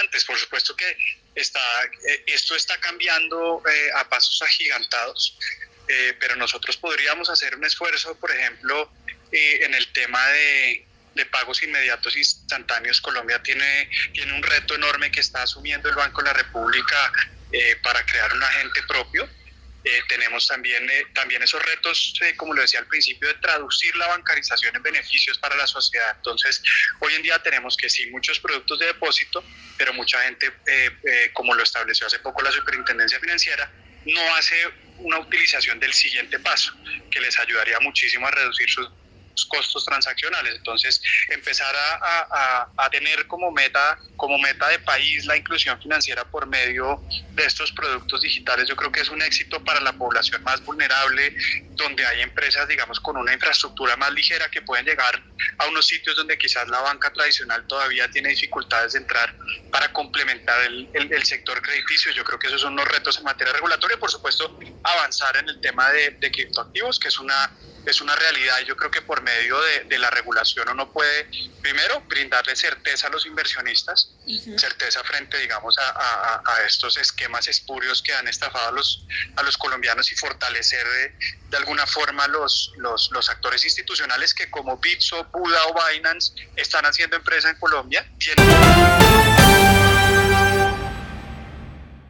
antes. Por supuesto que está, eh, esto está cambiando eh, a pasos agigantados, eh, pero nosotros podríamos hacer un esfuerzo, por ejemplo, en el tema de, de, pagos inmediatos instantáneos. Colombia tiene, tiene un reto enorme que está asumiendo el Banco de la República para crear un agente propio eh, tenemos también, eh, también esos retos, eh, como lo decía al principio, de traducir la bancarización en beneficios para la sociedad. Entonces, hoy en día tenemos que sí, muchos productos de depósito, pero mucha gente, como lo estableció hace poco la Superintendencia Financiera, no hace una utilización del siguiente paso, que les ayudaría muchísimo a reducir sus costos transaccionales. Entonces, empezar a, a, tener como meta, como meta de país la inclusión financiera por medio de estos productos digitales, yo creo que es un éxito para la población más vulnerable, donde hay empresas, digamos, con una infraestructura más ligera que pueden llegar a unos sitios donde quizás la banca tradicional todavía tiene dificultades de entrar para complementar el, el, sector crediticio. Yo creo que esos son unos retos en materia regulatoria. Por supuesto, avanzar en el tema de, de criptoactivos, que es una es una realidad y yo creo que por medio de, la regulación uno puede, primero, brindarle certeza a los inversionistas, certeza frente, digamos, a, estos esquemas espurios que han estafado a los, a los colombianos y fortalecer de, alguna forma los, los, los, actores institucionales que como Bitso, Buda o Binance están haciendo empresa en Colombia. Tienen...